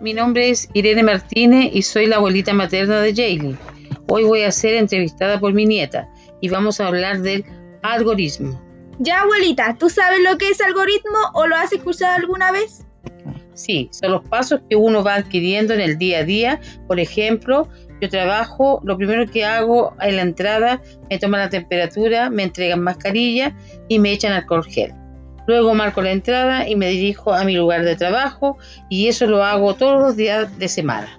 mi nombre es Irene Martínez y soy la abuelita materna de Jaylee. Hoy voy a ser entrevistada por mi nieta y vamos a hablar del algoritmo. Ya, abuelita, ¿tú sabes lo que es algoritmo o lo has escuchado alguna vez? Sí, son los pasos que uno va adquiriendo en el día a día. Por ejemplo, yo trabajo, lo primero que hago en la entrada, me toman la temperatura, me entregan mascarilla y me echan alcohol gel. Luego marco la entrada y me dirijo a mi lugar de trabajo y eso lo hago todos los días de semana.